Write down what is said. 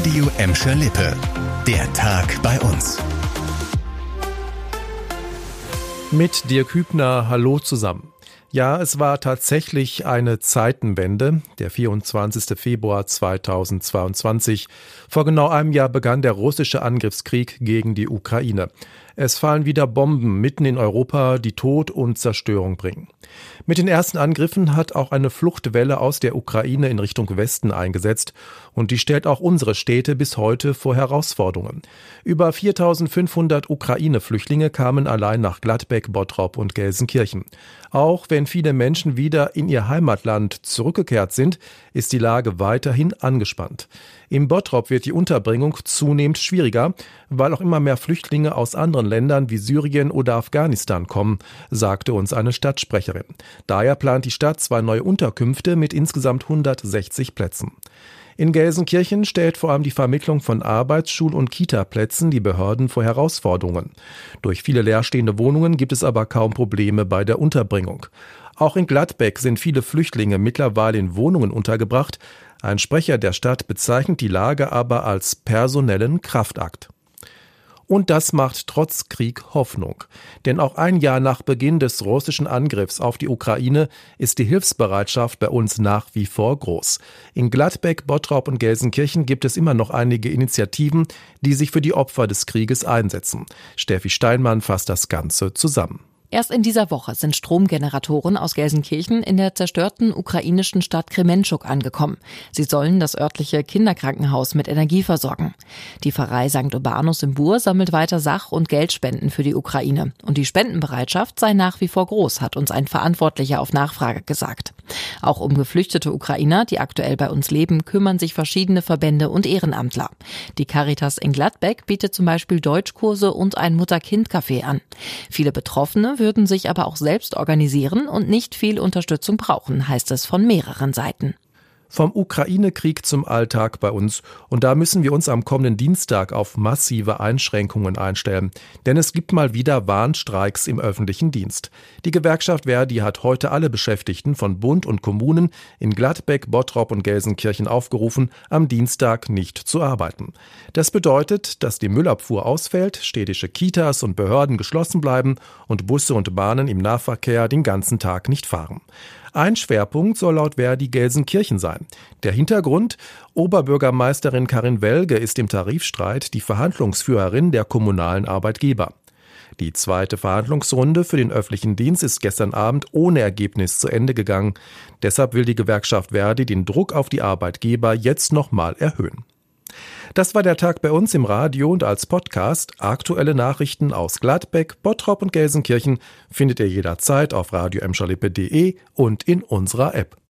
Radio Emscher Lippe. Der Tag bei uns. Mit Dirk Hübner, hallo zusammen. Ja, es war tatsächlich eine Zeitenwende. Der 24. Februar 2022. Vor genau einem Jahr begann der russische Angriffskrieg gegen die Ukraine. Es fallen wieder Bomben mitten in Europa, die Tod und Zerstörung bringen. Mit den ersten Angriffen hat auch eine Fluchtwelle aus der Ukraine in Richtung Westen eingesetzt und die stellt auch unsere Städte bis heute vor Herausforderungen. Über 4500 Ukraine-Flüchtlinge kamen allein nach Gladbeck, Bottrop und Gelsenkirchen. Auch wenn viele Menschen wieder in ihr Heimatland zurückgekehrt sind, ist die Lage weiterhin angespannt. Im Bottrop wird die Unterbringung zunehmend schwieriger, weil auch immer mehr Flüchtlinge aus anderen Ländern wie Syrien oder Afghanistan kommen, sagte uns eine Stadtsprecherin. Daher plant die Stadt zwei neue Unterkünfte mit insgesamt 160 Plätzen. In Gelsenkirchen stellt vor allem die Vermittlung von Arbeits-, Schul- und Kita-Plätzen die Behörden vor Herausforderungen. Durch viele leerstehende Wohnungen gibt es aber kaum Probleme bei der Unterbringung. Auch in Gladbeck sind viele Flüchtlinge mittlerweile in Wohnungen untergebracht. Ein Sprecher der Stadt bezeichnet die Lage aber als personellen Kraftakt. Und das macht trotz Krieg Hoffnung. Denn auch ein Jahr nach Beginn des russischen Angriffs auf die Ukraine ist die Hilfsbereitschaft bei uns nach wie vor groß. In Gladbeck, Bottrop und Gelsenkirchen gibt es immer noch einige Initiativen, die sich für die Opfer des Krieges einsetzen. Steffi Steinmann fasst das Ganze zusammen. Erst in dieser Woche sind Stromgeneratoren aus Gelsenkirchen in der zerstörten ukrainischen Stadt Kremenschuk angekommen. Sie sollen das örtliche Kinderkrankenhaus mit Energie versorgen. Die Pfarrei St. Urbanus im Bur sammelt weiter Sach- und Geldspenden für die Ukraine. Und die Spendenbereitschaft sei nach wie vor groß, hat uns ein Verantwortlicher auf Nachfrage gesagt. Auch um geflüchtete Ukrainer, die aktuell bei uns leben, kümmern sich verschiedene Verbände und Ehrenamtler. Die Caritas in Gladbeck bietet zum Beispiel Deutschkurse und ein Mutter-Kind-Café an. Viele Betroffene würden sich aber auch selbst organisieren und nicht viel Unterstützung brauchen, heißt es von mehreren Seiten. Vom Ukraine-Krieg zum Alltag bei uns. Und da müssen wir uns am kommenden Dienstag auf massive Einschränkungen einstellen. Denn es gibt mal wieder Warnstreiks im öffentlichen Dienst. Die Gewerkschaft Verdi hat heute alle Beschäftigten von Bund und Kommunen in Gladbeck, Bottrop und Gelsenkirchen aufgerufen, am Dienstag nicht zu arbeiten. Das bedeutet, dass die Müllabfuhr ausfällt, städtische Kitas und Behörden geschlossen bleiben und Busse und Bahnen im Nahverkehr den ganzen Tag nicht fahren. Ein Schwerpunkt soll laut Verdi Gelsenkirchen sein. Der Hintergrund? Oberbürgermeisterin Karin Welge ist im Tarifstreit die Verhandlungsführerin der kommunalen Arbeitgeber. Die zweite Verhandlungsrunde für den öffentlichen Dienst ist gestern Abend ohne Ergebnis zu Ende gegangen. Deshalb will die Gewerkschaft Verdi den Druck auf die Arbeitgeber jetzt nochmal erhöhen. Das war der Tag bei uns im Radio und als Podcast. Aktuelle Nachrichten aus Gladbeck, Bottrop und Gelsenkirchen findet ihr jederzeit auf radio und in unserer App.